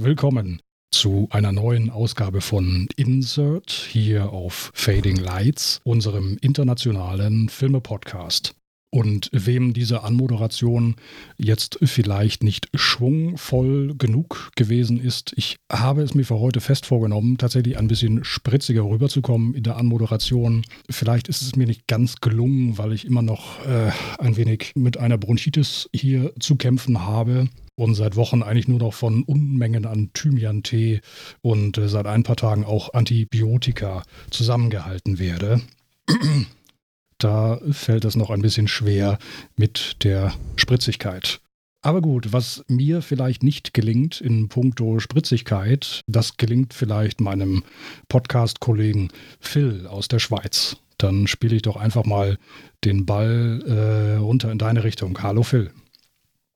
Willkommen zu einer neuen Ausgabe von Insert hier auf Fading Lights, unserem internationalen Filme-Podcast. Und wem diese Anmoderation jetzt vielleicht nicht schwungvoll genug gewesen ist, ich habe es mir für heute fest vorgenommen, tatsächlich ein bisschen spritziger rüberzukommen in der Anmoderation. Vielleicht ist es mir nicht ganz gelungen, weil ich immer noch äh, ein wenig mit einer Bronchitis hier zu kämpfen habe und seit Wochen eigentlich nur noch von Unmengen an Thymian-Tee und äh, seit ein paar Tagen auch Antibiotika zusammengehalten werde da fällt es noch ein bisschen schwer mit der Spritzigkeit. Aber gut, was mir vielleicht nicht gelingt in puncto Spritzigkeit, das gelingt vielleicht meinem Podcast-Kollegen Phil aus der Schweiz. Dann spiele ich doch einfach mal den Ball äh, runter in deine Richtung. Hallo Phil.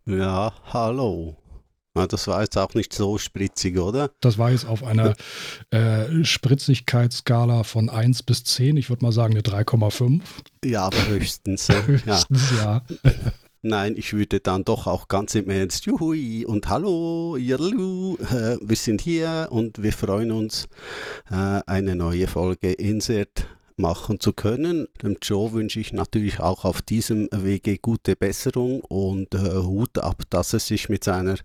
Ja, hallo. Das war jetzt auch nicht so spritzig, oder? Das war jetzt auf einer äh, Spritzigkeitsskala von 1 bis 10. Ich würde mal sagen eine 3,5. Ja, aber höchstens. höchstens, ja. ja. Nein, ich würde dann doch auch ganz im Ernst, juhui und hallo, Jallu, äh, wir sind hier und wir freuen uns, äh, eine neue Folge Insert machen zu können. Dem Joe wünsche ich natürlich auch auf diesem Wege gute Besserung und äh, Hut ab, dass er sich mit seiner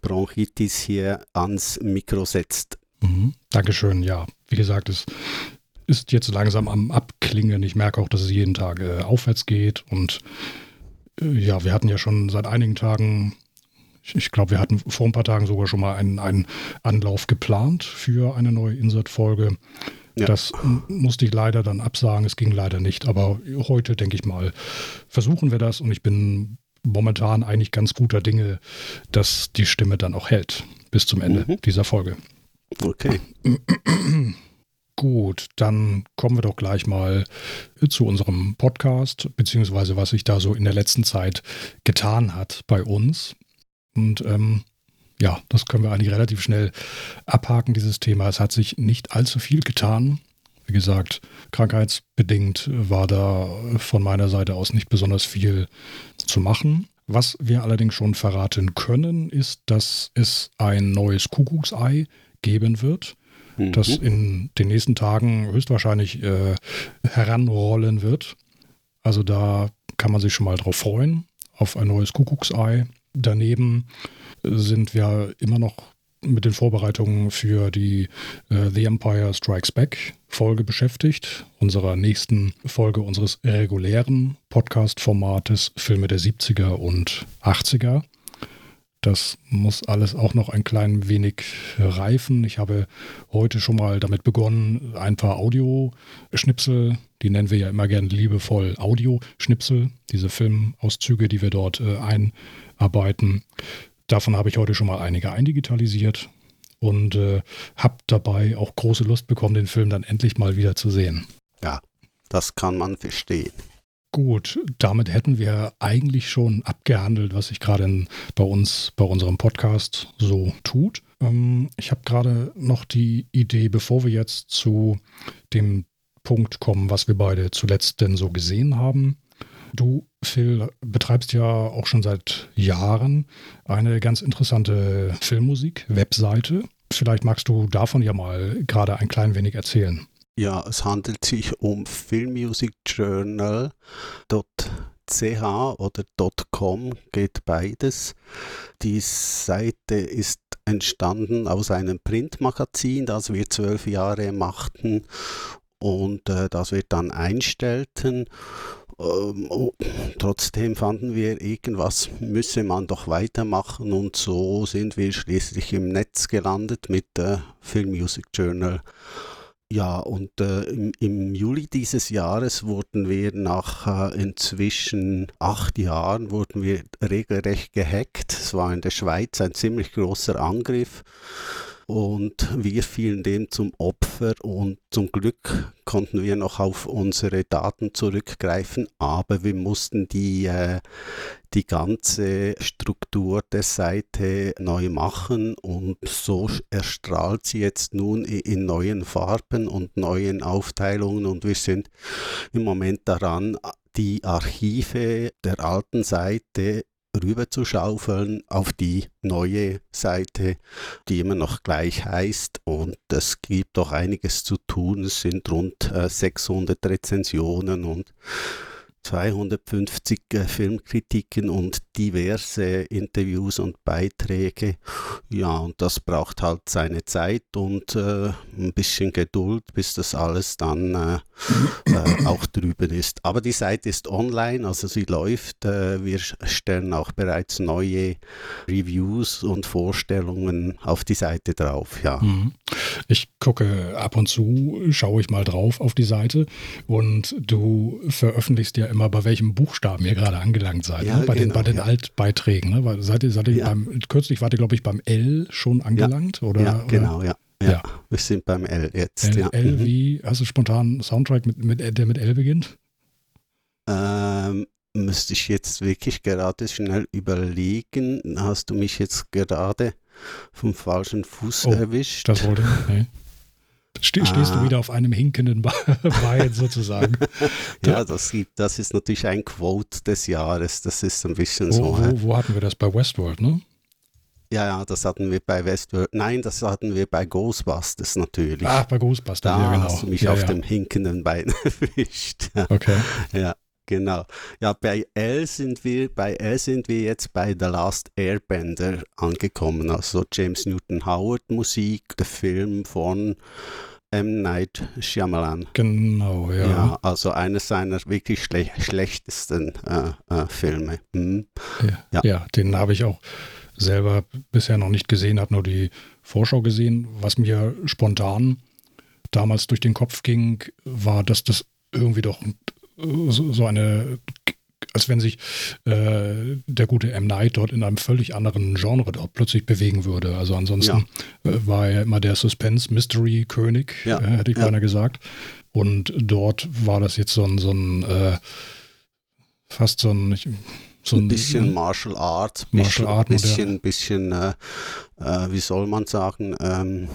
Bronchitis hier ans Mikro setzt. Mhm. Dankeschön, ja. Wie gesagt, es ist jetzt langsam am Abklingen. Ich merke auch, dass es jeden Tag äh, aufwärts geht und äh, ja, wir hatten ja schon seit einigen Tagen ich glaube, wir hatten vor ein paar Tagen sogar schon mal einen, einen Anlauf geplant für eine neue Insert-Folge. Ja. Das musste ich leider dann absagen. Es ging leider nicht. Aber heute denke ich mal, versuchen wir das und ich bin momentan eigentlich ganz guter Dinge, dass die Stimme dann auch hält bis zum Ende mhm. dieser Folge. Okay. Gut, dann kommen wir doch gleich mal zu unserem Podcast, beziehungsweise was sich da so in der letzten Zeit getan hat bei uns. Und ähm, ja, das können wir eigentlich relativ schnell abhaken, dieses Thema. Es hat sich nicht allzu viel getan. Wie gesagt, krankheitsbedingt war da von meiner Seite aus nicht besonders viel zu machen. Was wir allerdings schon verraten können, ist, dass es ein neues Kuckucksei geben wird, mhm. das in den nächsten Tagen höchstwahrscheinlich äh, heranrollen wird. Also da kann man sich schon mal drauf freuen, auf ein neues Kuckucksei. Daneben sind wir immer noch mit den Vorbereitungen für die äh, The Empire Strikes Back Folge beschäftigt, unserer nächsten Folge unseres regulären Podcast-Formates Filme der 70er und 80er. Das muss alles auch noch ein klein wenig reifen. Ich habe heute schon mal damit begonnen, ein paar Audioschnipsel, die nennen wir ja immer gerne liebevoll Audioschnipsel, diese Filmauszüge, die wir dort äh, einarbeiten, Davon habe ich heute schon mal einige eindigitalisiert und äh, habe dabei auch große Lust bekommen, den Film dann endlich mal wieder zu sehen. Ja, das kann man verstehen. Gut, damit hätten wir eigentlich schon abgehandelt, was sich gerade bei uns, bei unserem Podcast so tut. Ähm, ich habe gerade noch die Idee, bevor wir jetzt zu dem Punkt kommen, was wir beide zuletzt denn so gesehen haben, Du, Phil, betreibst ja auch schon seit Jahren eine ganz interessante Filmmusik-Webseite. Vielleicht magst du davon ja mal gerade ein klein wenig erzählen. Ja, es handelt sich um filmmusicjournal.ch oder .com, geht beides. Die Seite ist entstanden aus einem Printmagazin, das wir zwölf Jahre machten und äh, das wir dann einstellten oh, trotzdem fanden wir, irgendwas müsse man doch weitermachen und so sind wir schließlich im Netz gelandet mit der Film Music Journal. Ja, und äh, im, im, Juli dieses Jahres wurden wir nach äh, inzwischen acht Jahren wurden wir regelrecht gehackt. Es war in der Schweiz ein ziemlich großer Angriff und wir fielen dem zum Opfer und zum Glück konnten wir noch auf unsere Daten zurückgreifen, aber wir mussten die, äh, die ganze Struktur der Seite neu machen und so erstrahlt sie jetzt nun in neuen Farben und neuen Aufteilungen und wir sind im Moment daran, die Archive der alten Seite rüber zu schaufeln auf die neue Seite, die immer noch gleich heißt. Und es gibt doch einiges zu tun. Es sind rund 600 Rezensionen und 250 äh, Filmkritiken und diverse Interviews und Beiträge. Ja, und das braucht halt seine Zeit und äh, ein bisschen Geduld, bis das alles dann äh, äh, auch drüben ist. Aber die Seite ist online, also sie läuft. Äh, wir stellen auch bereits neue Reviews und Vorstellungen auf die Seite drauf. Ja. Mhm. Ich gucke ab und zu, schaue ich mal drauf auf die Seite und du veröffentlichst ja immer, bei welchem Buchstaben ihr gerade angelangt seid. Ja, ne? bei, genau, den, bei den ja. Altbeiträgen. Ne? Seid ihr, seid ihr ja. beim, kürzlich wart ihr, glaube ich, beim L schon angelangt? Oder, ja, genau, oder? ja. Ja, wir sind beim L jetzt. L, ja. L mhm. wie, hast du spontan einen Soundtrack, mit, mit, der mit L beginnt? Ähm, müsste ich jetzt wirklich gerade schnell überlegen. Hast du mich jetzt gerade vom falschen Fuß oh, erwischt? Das wollte ich. Nee. Ste stehst ah. du wieder auf einem hinkenden Bein sozusagen. ja, das, gibt, das ist natürlich ein Quote des Jahres. Das ist ein bisschen wo, so. Wo, wo, hatten wir das? Bei Westworld, ne? Ja, ja, das hatten wir bei Westworld. Nein, das hatten wir bei Ghostbusters natürlich. Ach, bei Ghostbusters, da ja, genau. hast du mich ja, auf ja. dem hinkenden Bein erwischt. Okay. Ja. Genau. Ja, bei L sind wir, bei L sind wir jetzt bei The Last Airbender angekommen. Also James Newton Howard Musik, der Film von M. Night Shyamalan. Genau, ja. ja also eines seiner wirklich schle schlechtesten äh, äh, Filme. Hm. Ja, ja. ja, den habe ich auch selber bisher noch nicht gesehen, habe nur die Vorschau gesehen. Was mir spontan damals durch den Kopf ging, war, dass das irgendwie doch so eine als wenn sich äh, der gute M. Night dort in einem völlig anderen Genre dort plötzlich bewegen würde. Also ansonsten ja. äh, war er immer der Suspense-Mystery-König, ja. äh, hätte ich ja. beinahe gesagt. Und dort war das jetzt so ein, so ein äh, fast so ein, so ein, ein bisschen Martial Art, Martial Art, bisschen, bisschen, bisschen äh, äh, wie soll man sagen, ähm,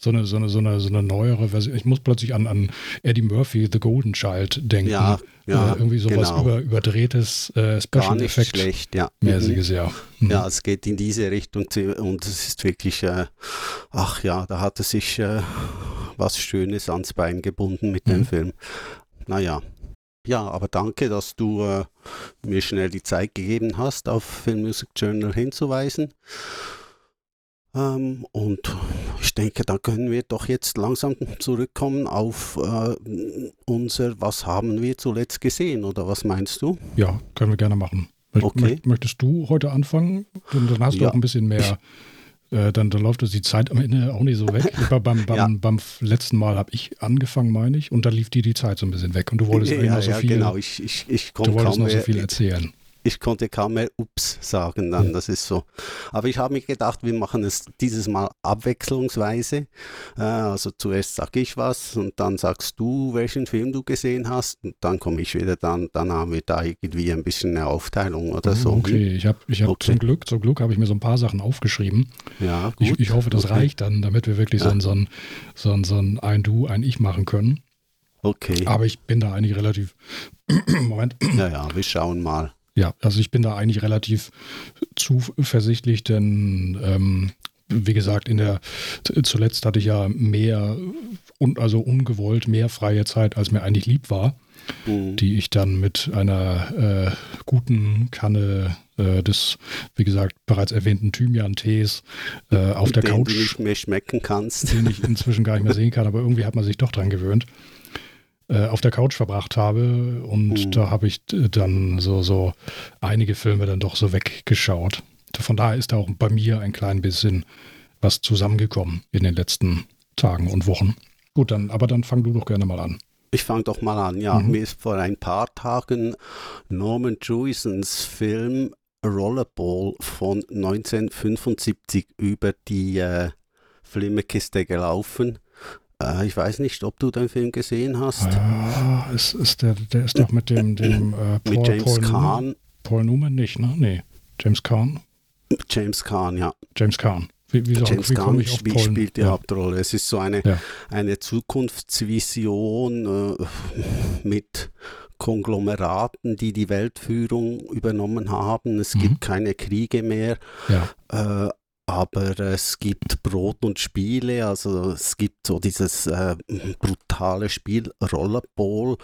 so eine, so eine, so eine, so eine neuere Version. Ich muss plötzlich an, an Eddie Murphy, The Golden Child denken. Ja, ja. Äh, irgendwie sowas genau. über, überdrehtes äh, Special Gar nicht Effect schlecht, ja. Mäßiges, ja. Mhm. Ja, es geht in diese Richtung und es ist wirklich, äh, ach ja, da hat es sich äh, was Schönes ans Bein gebunden mit mhm. dem Film. Naja, ja, aber danke, dass du äh, mir schnell die Zeit gegeben hast, auf Film Music Journal hinzuweisen. Ähm, und ich denke, da können wir doch jetzt langsam zurückkommen auf äh, unser, was haben wir zuletzt gesehen oder was meinst du? Ja, können wir gerne machen. Okay. Möchtest du heute anfangen? Dann hast du ja. auch ein bisschen mehr. Äh, dann, dann läuft die Zeit am Ende auch nicht so weg. beim, beim, ja. beim, letzten Mal habe ich angefangen, meine ich, und dann lief dir die Zeit so ein bisschen weg. Und du wolltest ja, noch so viel. Genau, ich, ich, ich du wolltest noch so viel erzählen ich konnte kaum mehr Ups sagen dann, das ist so. Aber ich habe mir gedacht, wir machen es dieses Mal abwechslungsweise. Äh, also zuerst sage ich was und dann sagst du, welchen Film du gesehen hast und dann komme ich wieder, dann, dann haben wir da irgendwie ein bisschen eine Aufteilung oder so. Okay, ich habe ich hab okay. zum Glück, zum Glück habe ich mir so ein paar Sachen aufgeschrieben. Ja, gut. Ich, ich hoffe, das okay. reicht dann, damit wir wirklich ja. so, ein, so, ein, so, ein, so ein Ein Du, ein Ich machen können. Okay. Aber ich bin da eigentlich relativ. Moment. Ja, ja, wir schauen mal. Ja, also ich bin da eigentlich relativ zuversichtlich, denn ähm, wie gesagt, in der zuletzt hatte ich ja mehr und also ungewollt mehr freie Zeit, als mir eigentlich lieb war, mhm. die ich dann mit einer äh, guten Kanne äh, des, wie gesagt, bereits erwähnten Thymian-Tees äh, auf der den Couch, du nicht mehr schmecken kannst, den ich inzwischen gar nicht mehr sehen kann, aber irgendwie hat man sich doch dran gewöhnt. Äh, auf der Couch verbracht habe und mhm. da habe ich dann so, so einige Filme dann doch so weggeschaut. Von daher ist da auch bei mir ein klein bisschen was zusammengekommen in den letzten Tagen und Wochen. Gut, dann, aber dann fang du doch gerne mal an. Ich fange doch mal an. Ja, mhm. mir ist vor ein paar Tagen Norman Jewisons Film Rollerball von 1975 über die äh, Flimmerkiste gelaufen. Äh, ich weiß nicht, ob du den Film gesehen hast. Ja, ist, ist der, der ist doch mit dem, dem äh, Paul, mit James Paul Kahn. Newman, Paul Newman nicht, ne? Nee. James Kahn? James Kahn, ja. James Kahn. Wie, wie, James Gunn spiel, spielt die ja. Hauptrolle. Es ist so eine, ja. eine Zukunftsvision äh, mit Konglomeraten, die die Weltführung übernommen haben. Es mhm. gibt keine Kriege mehr. Ja. Äh, aber es gibt Brot und Spiele, also es gibt so dieses äh, brutale Spiel Rollerball.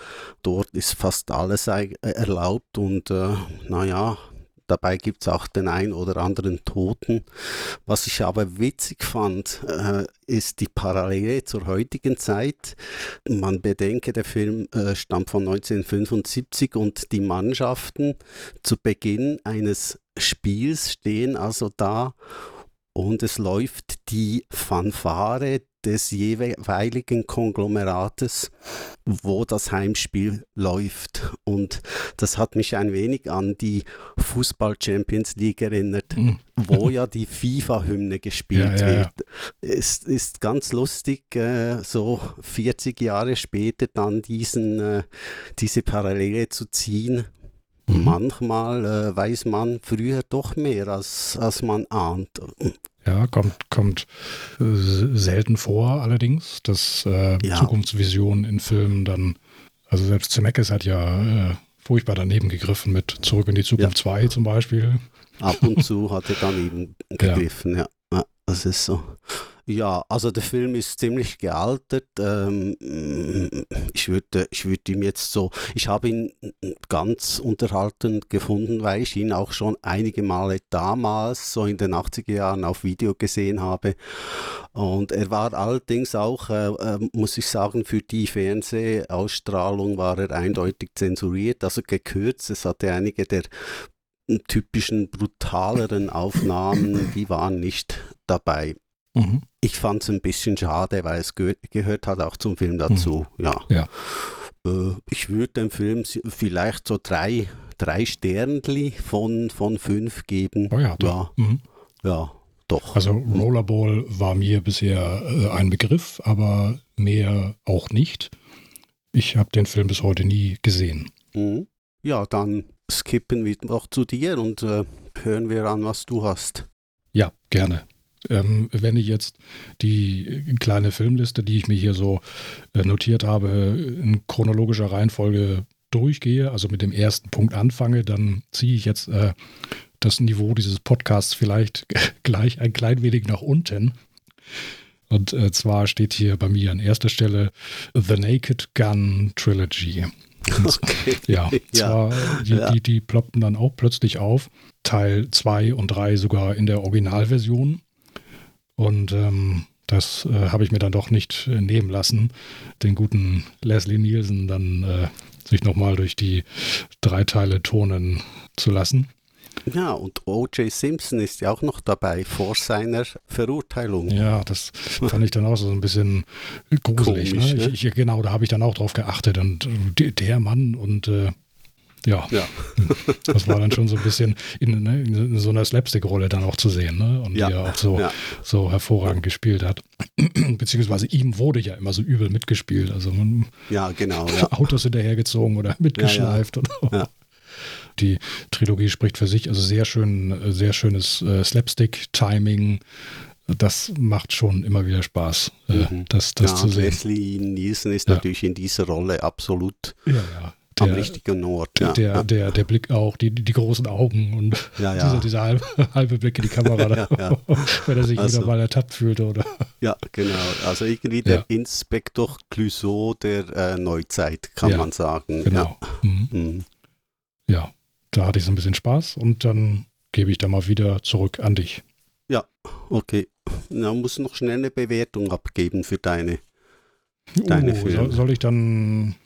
Dort ist fast alles erlaubt und äh, naja, Dabei gibt es auch den ein oder anderen Toten. Was ich aber witzig fand, äh, ist die Parallele zur heutigen Zeit. Man bedenke, der Film äh, stammt von 1975 und die Mannschaften zu Beginn eines Spiels stehen also da und es läuft die Fanfare des jeweiligen Konglomerates, wo das Heimspiel läuft. Und das hat mich ein wenig an die Fußball Champions League erinnert, mhm. wo ja die FIFA-Hymne gespielt ja, ja, wird. Es ist ganz lustig, äh, so 40 Jahre später dann diesen, äh, diese Parallele zu ziehen. Mhm. Manchmal äh, weiß man früher doch mehr, als, als man ahnt. Ja, kommt, kommt äh, selten vor allerdings, dass äh, ja. Zukunftsvisionen in Filmen dann, also selbst Zemeckis hat ja äh, furchtbar daneben gegriffen mit Zurück in die Zukunft ja. 2 zum Beispiel. Ab und zu hat er daneben gegriffen, ja. ja. Das ist so. Ja, also der Film ist ziemlich gealtert. Ähm, ich würde ich würd ihm jetzt so, ich habe ihn ganz unterhaltend gefunden, weil ich ihn auch schon einige Male damals, so in den 80er Jahren, auf Video gesehen habe. Und er war allerdings auch, äh, äh, muss ich sagen, für die Fernsehausstrahlung war er eindeutig zensuriert, also gekürzt. Es hatte einige der typischen brutaleren Aufnahmen, die waren nicht dabei. Mhm. Ich fand es ein bisschen schade, weil es ge gehört hat auch zum Film dazu. Mhm. Ja. ja. Äh, ich würde dem Film vielleicht so drei, drei Sternli von, von fünf geben. Oh ja, doch. Ja. Mhm. ja, doch. Also Rollerball war mir bisher äh, ein Begriff, aber mehr auch nicht. Ich habe den Film bis heute nie gesehen. Mhm. Ja, dann skippen wir noch zu dir und äh, hören wir an, was du hast. Ja, gerne. Ähm, wenn ich jetzt die kleine Filmliste, die ich mir hier so äh, notiert habe, in chronologischer Reihenfolge durchgehe, also mit dem ersten Punkt anfange, dann ziehe ich jetzt äh, das Niveau dieses Podcasts vielleicht gleich ein klein wenig nach unten. Und äh, zwar steht hier bei mir an erster Stelle The Naked Gun Trilogy. Okay. Ja, zwar, die, ja. Die, die ploppten dann auch plötzlich auf. Teil 2 und 3 sogar in der Originalversion. Und ähm, das äh, habe ich mir dann doch nicht äh, nehmen lassen, den guten Leslie Nielsen dann äh, sich nochmal durch die drei Teile tonen zu lassen. Ja, und O.J. Simpson ist ja auch noch dabei vor seiner Verurteilung. Ja, das fand ich dann auch so ein bisschen gruselig. Ne? Komisch, ne? Ich, ich, genau, da habe ich dann auch drauf geachtet. Und äh, der Mann und äh, ja. ja. das war dann schon so ein bisschen in, ne, in so einer Slapstick-Rolle dann auch zu sehen, ne? Und ja. die er auch so, ja. so hervorragend gespielt hat. Beziehungsweise ihm wurde ja immer so übel mitgespielt. Also man ja, genau. Autos hinterhergezogen oder mitgeschleift. Ja, Die Trilogie spricht für sich. Also sehr schön, sehr schönes äh, Slapstick-Timing das macht schon immer wieder Spaß, äh, mhm. das, das ja, zu sehen. Leslie Nielsen ist ja. natürlich in dieser Rolle absolut ja der, am richtigen Ort. Ja. Der, der, der Blick auch, die, die großen Augen und ja, ja. dieser, dieser halbe, halbe Blick in die Kamera, da, wenn er sich also, wieder mal ertappt fühlt. Oder? Ja, genau. Also irgendwie der Inspektor Clouseau der äh, Neuzeit, kann man sagen. Genau. Mhm. Mhm. Ja, da hatte ich so ein bisschen Spaß und dann gebe ich da mal wieder zurück an dich. Ja, okay. Na, muss noch schnell eine Bewertung abgeben für deine, deine uh, Filme. Soll, soll ich dann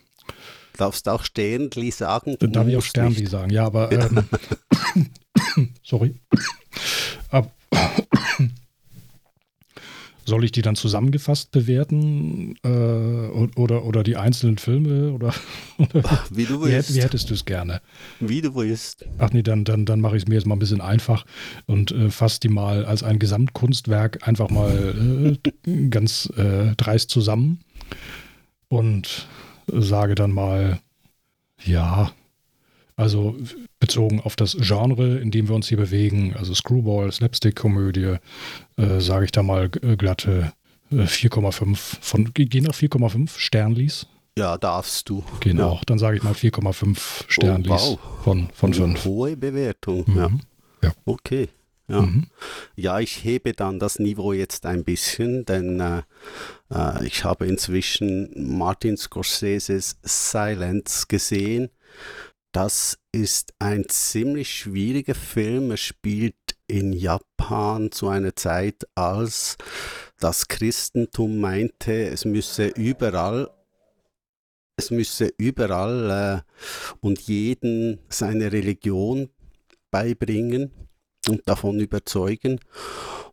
darfst auch Sternli sagen. Dann darf ich auch Sternli sagen, ja, aber ähm, sorry. Ab, soll ich die dann zusammengefasst bewerten äh, oder, oder die einzelnen Filme? Oder, oder wie du willst. Wie, wie hättest du es gerne? Wie du willst. Ach nee, dann, dann, dann mache ich es mir jetzt mal ein bisschen einfach und äh, fasse die mal als ein Gesamtkunstwerk einfach mal äh, ganz äh, dreist zusammen. Und sage dann mal, ja, also bezogen auf das Genre, in dem wir uns hier bewegen, also Screwball, Slapstick-Komödie, äh, sage ich da mal äh, glatte äh, 4,5 von, gehen nach 4,5 Sternlis. Ja, darfst du. Genau, ja. dann sage ich mal 4,5 Sternlis oh, wow. von, von 5. Hohe Bewertung, Mhm. ja. Ja. Okay. Ja. Mhm. ja, ich hebe dann das Niveau jetzt ein bisschen, denn äh, äh, ich habe inzwischen Martin Scorseses Silence gesehen. Das ist ein ziemlich schwieriger Film. Er spielt in Japan zu einer Zeit, als das Christentum meinte, es müsse überall es müsse überall äh, und jeden seine Religion beibringen und davon überzeugen.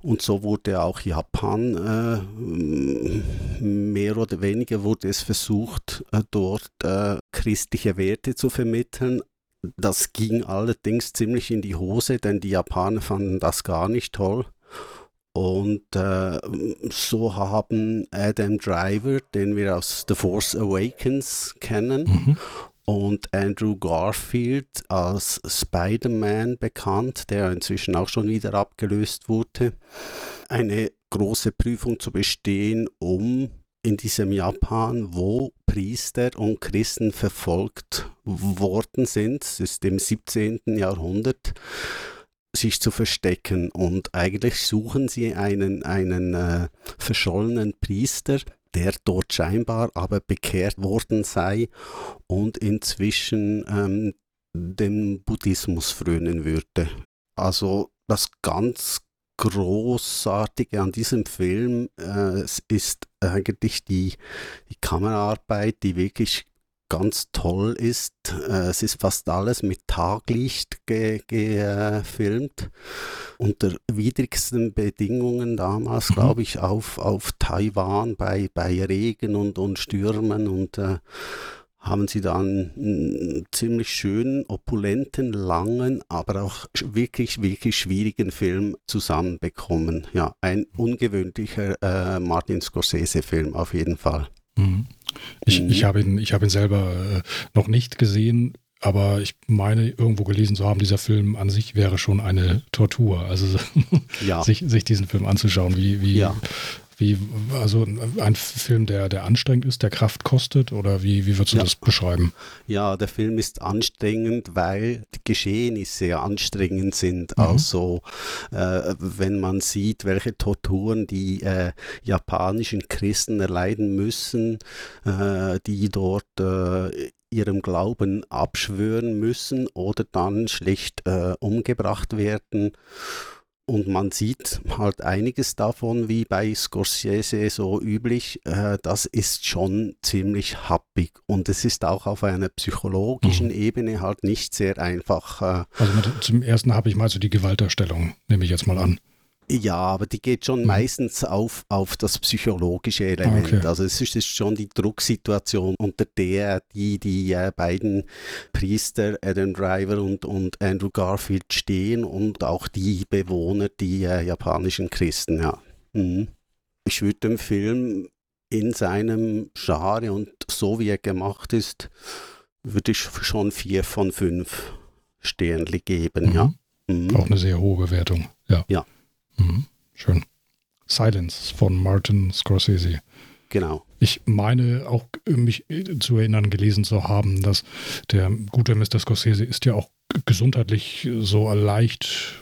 Und so wurde auch Japan, äh, mehr oder weniger wurde es versucht, äh, dort äh, christliche Werte zu vermitteln. Das ging allerdings ziemlich in die Hose, denn die Japaner fanden das gar nicht toll. Und äh, so haben Adam Driver, den wir aus The Force Awakens kennen, Mhm. Und Andrew Garfield als Spider-Man bekannt, der inzwischen auch schon wieder abgelöst wurde, eine große Prüfung zu bestehen, um in diesem Japan, wo Priester und Christen verfolgt worden sind, es ist im 17. Jahrhundert, sich zu verstecken. Und eigentlich suchen sie einen, einen äh, verschollenen Priester, der dort scheinbar aber bekehrt worden sei und inzwischen ähm, dem Buddhismus frönen würde. Also das ganz Großartige an diesem Film äh, ist eigentlich die, die Kameraarbeit, die wirklich ganz toll ist. Äh, es ist fast alles mit Taglicht gefilmt. Äh, filmt. unter widrigsten Bedingungen damals, Mhm. glaube ich, auf, auf Taiwan bei, bei Regen und, und Stürmen und äh, haben sie dann einen ziemlich schönen, opulenten, langen, aber auch wirklich, wirklich schwierigen Film zusammenbekommen. Ja, ein ungewöhnlicher äh, Martin Scorsese-Film auf jeden Fall. Mhm. Ich, Mhm. ich habe ihn, ich habe ihn selber äh, noch nicht gesehen, aber ich meine, irgendwo gelesen zu haben, dieser Film an sich wäre schon eine Tortur. Also Ja, sich, sich diesen Film anzuschauen, wie, wie, Ja. Wie, also ein Film, der, der anstrengend ist, der Kraft kostet, oder wie, wie würdest du Ja. das beschreiben? Ja, der Film ist anstrengend, weil die Geschehnisse anstrengend sind. Mhm. Also, äh, wenn man sieht, welche Torturen die äh, japanischen Christen erleiden müssen, äh, die dort äh, ihrem Glauben abschwören müssen oder dann schlecht äh, umgebracht werden. Und man sieht halt einiges davon, wie bei Scorsese so üblich. Äh, das ist schon ziemlich happig. Und es ist auch auf einer psychologischen Ebene halt nicht sehr einfach. Äh, Also mit, zum ersten habe ich mal so die Gewaltdarstellung, nehme ich jetzt mal an. Ja, aber die geht schon Mhm. meistens auf, auf das psychologische Element. Okay. Also es ist, ist schon die Drucksituation, unter der die, die äh, beiden Priester, Adam Driver und, und Andrew Garfield stehen und auch die Bewohner, die äh, japanischen Christen, ja. Mhm. Ich würde dem Film in seinem Genre und so wie er gemacht ist, würde ich schon vier von fünf Sternli geben, ja. Mhm. Auch eine sehr hohe Bewertung. Ja. Ja. Mhm. Schön. Silence von Martin Scorsese. Genau. Ich meine auch mich zu erinnern, gelesen zu haben, dass der gute Mr. Scorsese ist ja auch gesundheitlich so leicht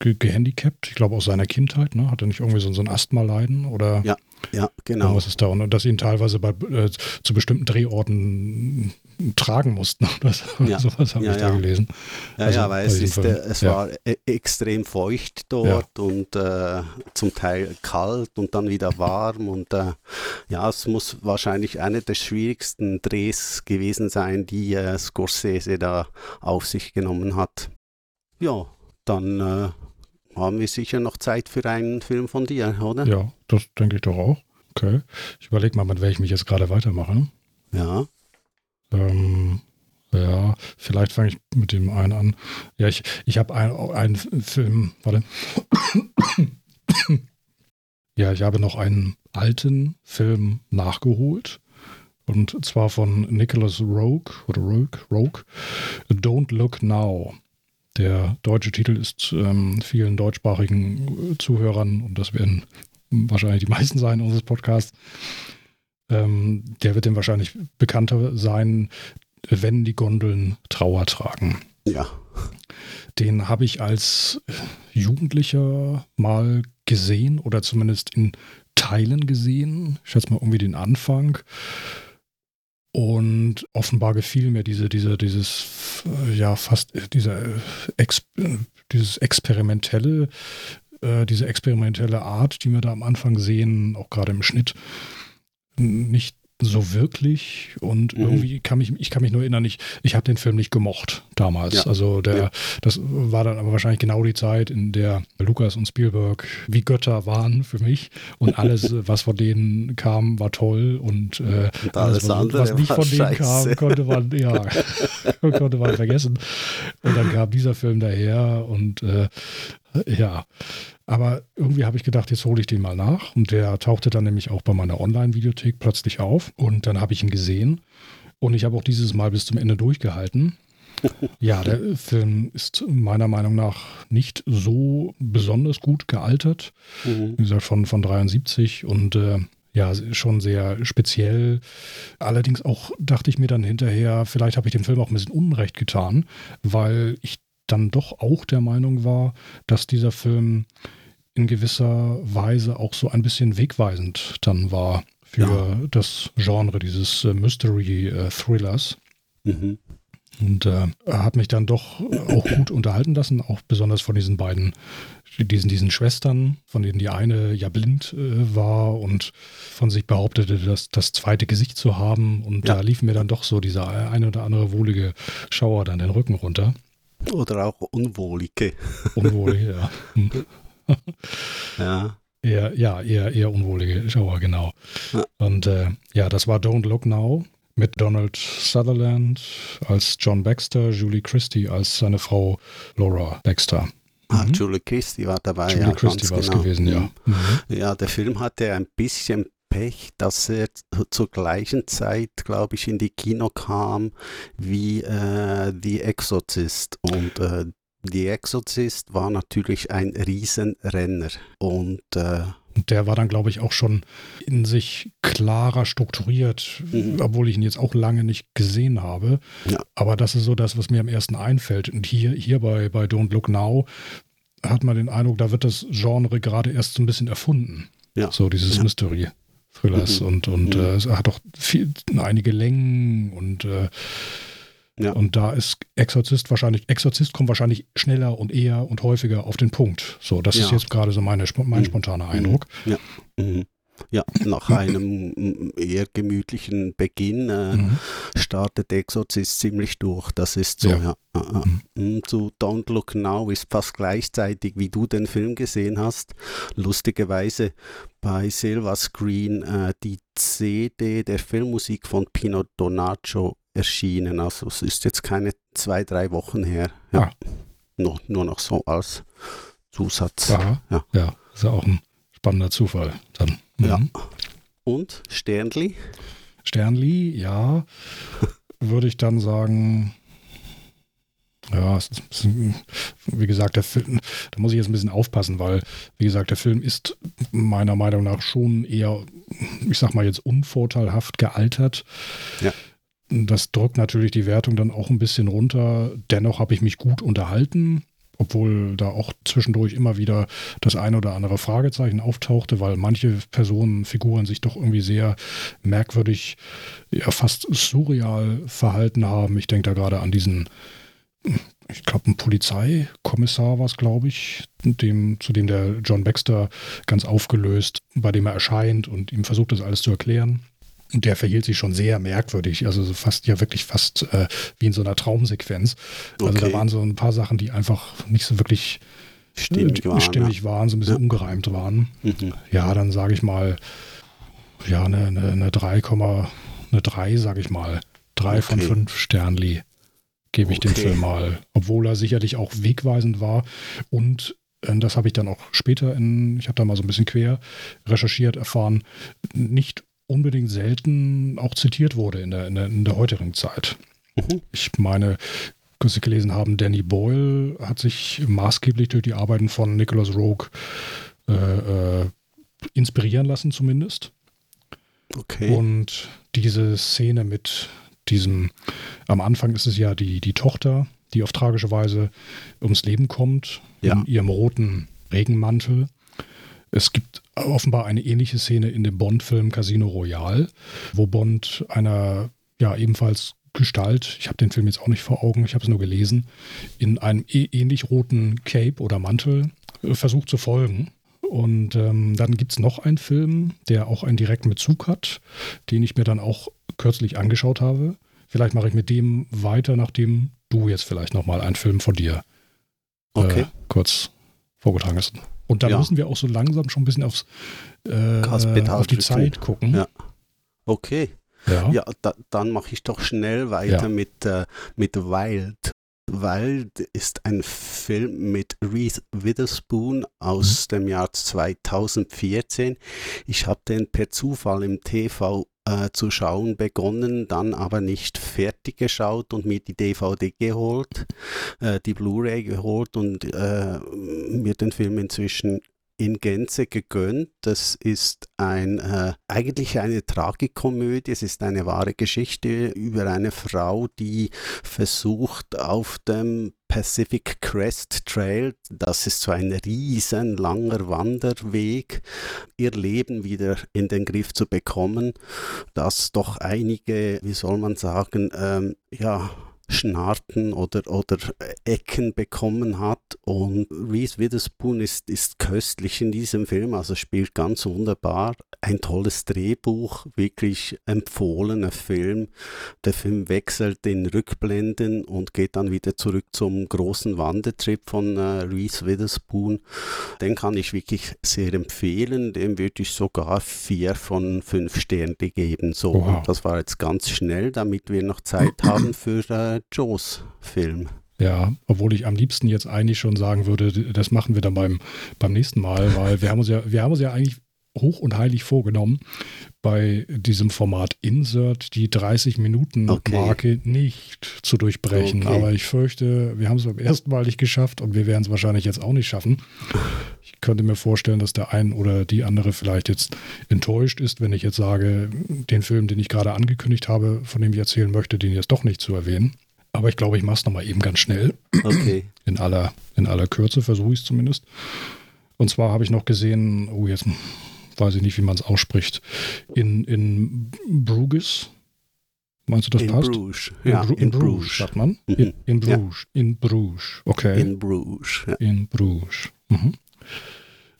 ge gehandicapt. Ich glaube aus seiner Kindheit, ne? Hat er nicht irgendwie so, so ein Asthma-Leiden oder Ja, Ja, genau. irgendwas ist da? Und dass ihn teilweise bei, äh, zu bestimmten Drehorten tragen mussten oder so, Ja. sowas habe Ja, ich da ja. gelesen. Ja, Also ja, weil es, ist, es war e extrem feucht dort und äh, zum Teil kalt und dann wieder warm und äh, ja, es muss wahrscheinlich einer der schwierigsten Drehs gewesen sein, die äh, Scorsese da auf sich genommen hat. Ja, dann äh, haben wir sicher noch Zeit für einen Film von dir, oder? Ja, das denke ich doch auch. Okay. Ich überlege mal, mit welchem ich jetzt gerade weitermache. Ja, Ähm, ja, vielleicht fange ich mit dem einen an. Ja, ich, ich habe ein, einen Film, warte. ja, ich habe noch einen alten Film nachgeholt. Und zwar von Nicholas Rogue oder Rogue, Rogue, Don't Look Now. Der deutsche Titel ist ähm, vielen deutschsprachigen Zuhörern, und das werden wahrscheinlich die meisten sein unseres Podcasts, Ähm, der wird dem wahrscheinlich bekannter sein, wenn die Gondeln Trauer tragen. Ja. Den habe ich als Jugendlicher mal gesehen oder zumindest in Teilen gesehen. Ich schätze mal irgendwie den Anfang. Und offenbar gefiel mir diese, diese, dieses, ja, fast dieser Ex, dieses experimentelle, äh, diese experimentelle Art, die wir da am Anfang sehen, auch gerade im Schnitt, nicht so wirklich und mhm. irgendwie kann mich, ich kann mich nur erinnern, ich, ich habe den Film nicht gemocht damals. Ja. Also der, ja. das war dann aber wahrscheinlich genau die Zeit, in der Lukas und Spielberg wie Götter waren für mich und alles, was von denen kam, war toll und, äh, und alles, was, was nicht von denen scheiße. kam, konnte man, ja, konnte man vergessen. Und dann kam dieser Film daher und äh, ja, aber irgendwie habe ich gedacht, jetzt hole ich den mal nach. Und der tauchte dann nämlich auch bei meiner Online-Videothek plötzlich auf. Und dann habe ich ihn gesehen. Und ich habe auch dieses Mal bis zum Ende durchgehalten. Ja, der Film ist meiner Meinung nach nicht so besonders gut gealtert. Mhm. Wie gesagt, von, von 73 und äh, ja, schon sehr speziell. Allerdings auch dachte ich mir dann hinterher, vielleicht habe ich dem Film auch ein bisschen Unrecht getan, weil ich dann doch auch der Meinung war, dass dieser Film in gewisser Weise auch so ein bisschen wegweisend dann war für ja. das Genre dieses äh, Mystery-Thrillers. Äh, mhm. Und äh, hat mich dann doch auch gut unterhalten lassen, auch besonders von diesen beiden, diesen, diesen Schwestern, von denen die eine ja blind äh, war und von sich behauptete, das, das zweite Gesicht zu haben. Und ja. da lief mir dann doch so dieser eine oder andere wohlige Schauer dann den Rücken runter. Oder auch unwohlige. Unwohlige, ja. Ja. Eher, ja, eher, eher unwohlige Schauer, genau. Ja. Und äh, ja, das war Don't Look Now mit Donald Sutherland als John Baxter, Julie Christie als seine Frau Laura Baxter. Ah, mhm. Julie Christie war dabei. Julie ja, Christie war es genau. gewesen, ja. Mhm. Ja, der Film hatte ein bisschen Pech, dass er zur gleichen Zeit, glaube ich, in die Kino kam wie äh, The Exorcist. Und äh, The Exorcist war natürlich ein Riesenrenner. Und äh, der war dann, glaube ich, auch schon in sich klarer strukturiert, mhm. obwohl ich ihn jetzt auch lange nicht gesehen habe. Ja. Aber das ist so das, was mir am ersten einfällt. Und hier, hier bei, bei Don't Look Now hat man den Eindruck, da wird das Genre gerade erst so ein bisschen erfunden. Ja. So dieses ja. Mystery. Thrillers mhm. und, und mhm. äh, es hat auch viel, einige Längen und äh, ja. Und da ist Exorzist wahrscheinlich, Exorzist kommt wahrscheinlich schneller und eher und häufiger auf den Punkt. So, das ja. ist jetzt gerade so meine, mein mhm. spontaner Eindruck. Ja. Mhm. Ja, nach einem eher gemütlichen Beginn äh, mhm. startet Exorcist ziemlich durch. Das ist so, ja. ja. Mhm. mhm. Zu Don't Look Now ist fast gleichzeitig, wie du den Film gesehen hast. Lustigerweise bei Silver Screen äh, die CD der Filmmusik von Pino Donaggio erschienen. Also es ist jetzt keine zwei, drei Wochen her. Ja. Ah. Nur, nur noch so als Zusatz. Aha. Ja. ja, ist ja auch ein spannender Zufall dann. Mhm. Ja. Und Sternli? Sternli, ja. würde ich dann sagen, ja, bisschen, wie gesagt, der Film, da muss ich jetzt ein bisschen aufpassen, weil, wie gesagt, der Film ist meiner Meinung nach schon eher, ich sag mal jetzt unvorteilhaft gealtert. Ja. Das drückt natürlich die Wertung dann auch ein bisschen runter. Dennoch habe ich mich gut unterhalten obwohl da auch zwischendurch immer wieder das ein oder andere Fragezeichen auftauchte, weil manche Personen, Figuren sich doch irgendwie sehr merkwürdig, ja fast surreal verhalten haben. Ich denke da gerade an diesen, ich glaube, ein Polizeikommissar war es, glaube ich, dem, zu dem der John Baxter ganz aufgelöst, bei dem er erscheint und ihm versucht, das alles zu erklären. Und der verhielt sich schon sehr merkwürdig, also fast ja wirklich fast äh, wie in so einer Traumsequenz. Also okay. da waren so ein paar Sachen, die einfach nicht so wirklich stimmig, waren, stimmig waren, so ein bisschen ja. ungereimt waren. Mhm. Ja, dann sage ich mal, ja, eine, eine, eine 3, eine 3, sage ich mal. 3 okay. von 5 Sternli gebe ich okay. dem Film mal. Obwohl er sicherlich auch wegweisend war und äh, das habe ich dann auch später in, ich habe da mal so ein bisschen quer recherchiert, erfahren, nicht unbedingt selten auch zitiert wurde in der, in der, in der heutigen Zeit. Mhm. Ich meine, Sie gelesen haben, Danny Boyle hat sich maßgeblich durch die Arbeiten von Nicholas Rogue äh, äh, inspirieren lassen, zumindest. Okay. Und diese Szene mit diesem, am Anfang ist es ja die, die Tochter, die auf tragische Weise ums Leben kommt, Ja. in ihrem roten Regenmantel. Es gibt offenbar eine ähnliche Szene in dem Bond-Film Casino Royale, wo Bond einer ja ebenfalls Gestalt, ich habe den Film jetzt auch nicht vor Augen, ich habe es nur gelesen, in einem eh- ähnlich roten Cape oder Mantel äh, versucht zu folgen. Und ähm, dann gibt es noch einen Film, der auch einen direkten Bezug hat, den ich mir dann auch kürzlich angeschaut habe. Vielleicht mache ich mit dem weiter, nachdem du jetzt vielleicht nochmal einen Film von dir Okay. äh, kurz vorgetragen hast. Und da Ja. müssen wir auch so langsam schon ein bisschen aufs, äh, auf die. Zeit gucken. Ja. Okay. Ja. Ja, da, dann mache ich doch schnell weiter mit, äh, mit Wild. Wild ist ein Film mit Reese Witherspoon aus dem Jahr 2014. Ich habe den per Zufall im TV äh, zu schauen begonnen, dann aber nicht fertig geschaut und mir die DVD geholt, äh, die Blu-ray geholt und äh, mir den Film inzwischen in Gänze gegönnt. Das ist ein, äh, eigentlich eine Tragikomödie. Es ist eine wahre Geschichte über eine Frau, die versucht auf dem Pacific Crest Trail, das ist so ein riesen langer Wanderweg, ihr Leben wieder in den Griff zu bekommen, das doch einige, wie soll man sagen, ähm, ja, Schnarten oder, oder Ecken bekommen hat. Und Reese Witherspoon ist, ist köstlich in diesem Film, also spielt ganz wunderbar. Ein tolles Drehbuch, wirklich empfohlener Film. Der Film wechselt in Rückblenden und geht dann wieder zurück zum großen Wandertrip von äh, Reese Witherspoon. Den kann ich wirklich sehr empfehlen. Dem würde ich sogar vier von fünf Sternen geben. So, Wow. das war jetzt ganz schnell, damit wir noch Zeit haben für äh, Joes Film. Ja, obwohl ich am liebsten jetzt eigentlich schon sagen würde, das machen wir dann beim, beim nächsten Mal, weil wir haben uns ja, wir haben uns ja eigentlich hoch und heilig vorgenommen, bei diesem Format Insert die 30-Minuten-Marke nicht zu durchbrechen. Okay. Aber ich fürchte, wir haben es beim ersten Mal nicht geschafft und wir werden es wahrscheinlich jetzt auch nicht schaffen. Ich könnte mir vorstellen, dass der ein oder die andere vielleicht jetzt enttäuscht ist, wenn ich jetzt sage, den Film, den ich gerade angekündigt habe, von dem ich erzählen möchte, den jetzt doch nicht zu erwähnen. Aber ich glaube, ich mache es nochmal eben ganz schnell. Okay. In aller, in aller Kürze versuche ich es zumindest. Und zwar habe ich noch gesehen, oh, jetzt weiß ich nicht, wie man es ausspricht, in, in Bruges. Meinst du, das in passt? Bruges. In, Ja, Bru in, Bruges, Bruges. sagt man. Mhm. In, in Ja. Bruges. In Bruges. Okay. In Bruges. Ja. In Bruges. Mhm.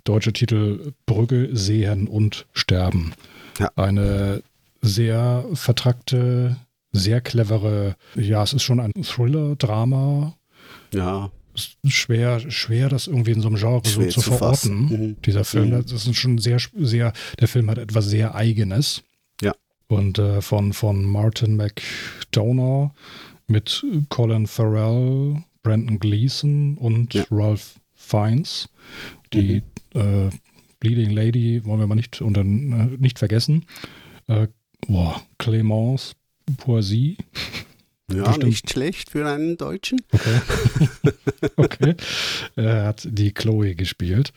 Deutscher Titel Brügge sehen und sterben. Ja. Eine sehr vertrackte, sehr clevere, ja, es ist schon ein Thriller, Drama. ja, Es ist schwer, schwer, das irgendwie in so einem Genre Schwer so zu, verorten. Mhm. Dieser Film, Mhm. das ist schon sehr, sehr, der Film hat etwas sehr Eigenes. Ja. Und äh, von, von Martin McDonough mit Colin Farrell, Brandon Gleason und Ja. Ralph Fiennes. Die Mhm. äh, Bleeding Lady wollen wir mal nicht, unter, äh, nicht vergessen. Äh, boah, Clémence Poisy. ja Bestimmt. nicht schlecht für einen Deutschen. Okay. okay. Er hat die Chloe gespielt.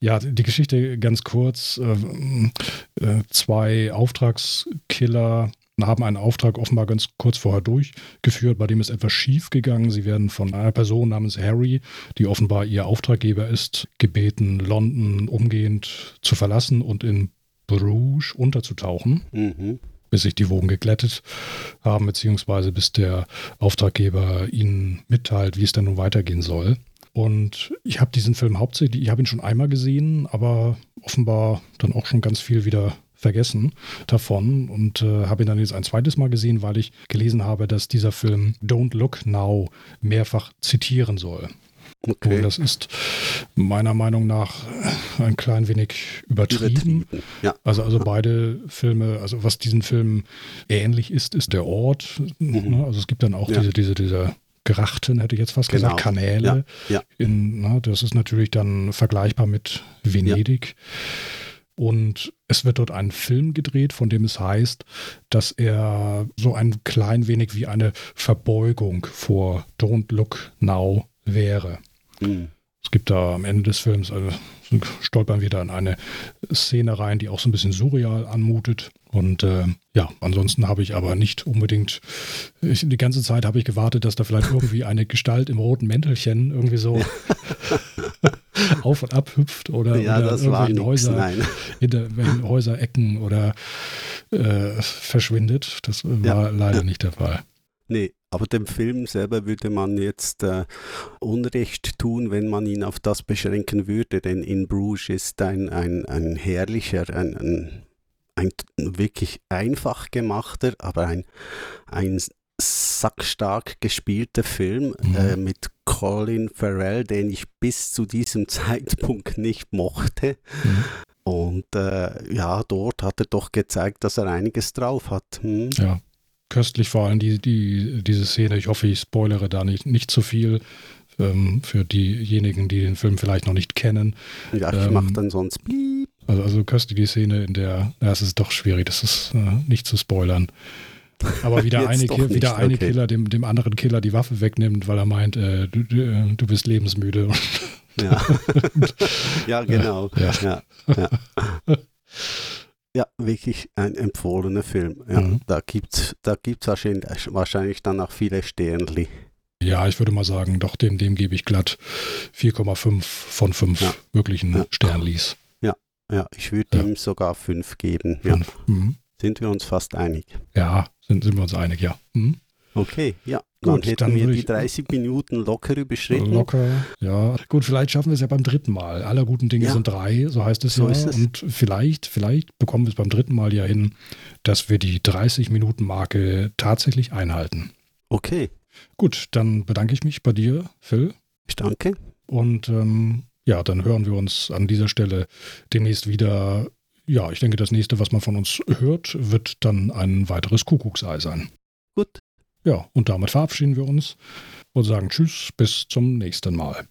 Ja, die Geschichte ganz kurz. Ähm, äh, Zwei Auftragskiller haben einen Auftrag offenbar ganz kurz vorher durchgeführt, bei dem ist etwas schief gegangen. Sie werden von einer Person namens Harry, die offenbar ihr Auftraggeber ist, gebeten, London umgehend zu verlassen und in Bruges unterzutauchen Mhm. Bis sich die Wogen geglättet haben, beziehungsweise bis der Auftraggeber ihnen mitteilt, wie es denn nun weitergehen soll. Und ich habe diesen Film hauptsächlich, ich habe ihn schon einmal gesehen, aber offenbar dann auch schon ganz viel wieder vergessen davon und äh, habe ihn dann jetzt ein zweites Mal gesehen, weil ich gelesen habe, dass dieser Film Don't Look Now mehrfach zitieren soll. Okay. Und das ist meiner Meinung nach ein klein wenig übertrieben. Übertrieben. Ja. Also, also beide Filme, also was diesen Film ähnlich ist, ist der Ort. Ne? Also es gibt dann auch Mhm. Ja. diese, diese, diese Grachten, hätte ich jetzt fast Genau. gesagt, Kanäle. Ja, ja. In, na, das ist natürlich dann vergleichbar mit Venedig. Und es wird dort ein Film gedreht, von dem es heißt, dass er so ein klein wenig wie eine Verbeugung vor Don't Look Now wäre. Mhm. Es gibt da am Ende des Films, also stolpern wir da in eine Szene rein, die auch so ein bisschen surreal anmutet. Und äh, ja, ansonsten habe ich aber nicht unbedingt, ich, die ganze Zeit habe ich gewartet, dass da vielleicht irgendwie eine Gestalt im roten Mäntelchen irgendwie so auf und ab hüpft oder, ja, oder irgendwie in, Häuser, nein. hinter in Häuserecken oder äh, verschwindet. Das war ja, leider nicht der Fall. Nee, aber dem Film selber würde man jetzt äh, Unrecht tun, wenn man ihn auf das beschränken würde, denn In Bruges ist ein, ein, ein herrlicher, ein, ein, ein wirklich einfach gemachter, aber ein, ein sackstark gespielter Film mhm. äh, mit Colin Farrell, den ich bis zu diesem Zeitpunkt nicht mochte. Mhm. Und äh, ja, dort hat er doch gezeigt, dass er einiges drauf hat. Hm? Ja, köstlich vor allem die, die, diese Szene. Ich hoffe, ich spoilere da nicht, nicht zu viel ähm, für diejenigen, die den Film vielleicht noch nicht kennen. Ja, ich ähm, mache dann sonst piep. Also, also köstlich die Szene, in der, ja, es ist doch schwierig, das ist äh, nicht zu spoilern. Aber wieder eine, nicht, wieder eine okay. Killer dem, dem anderen Killer die Waffe wegnimmt, weil er meint, äh, du, du, äh, du bist lebensmüde. Ja, ja genau. Ja. Ja. Ja. Ja. wirklich ein empfohlener Film. Ja, mhm. Da gibt es da gibt's wahrscheinlich, wahrscheinlich dann auch viele Sternli. Ja, ich würde mal sagen, doch, dem, dem gebe ich glatt 4,5 von 5 ja. wirklichen ja. Sternlis. Ja, ja, ich würde ihm sogar 5 geben. Ja. Mhm. Sind wir uns fast einig? Ja, sind, sind wir uns einig, ja. Mhm. Okay, ja. Gut, dann hätten wir die 30 Minuten locker überschritten. Locker, ja. Gut, vielleicht schaffen wir es ja beim dritten Mal. Aller guten Dinge ja. sind drei, so heißt es so ja. Es. Und vielleicht, vielleicht bekommen wir es beim dritten Mal ja hin, dass wir die 30-Minuten-Marke tatsächlich einhalten. Okay. Gut, dann bedanke ich mich bei dir, Phil. Ich danke. Und ähm, ja, dann hören wir uns an dieser Stelle demnächst wieder ja, ich denke, das nächste, was man von uns hört, wird dann ein weiteres Kuckucksei sein. Gut. Ja, und damit verabschieden wir uns und sagen Tschüss, bis zum nächsten Mal.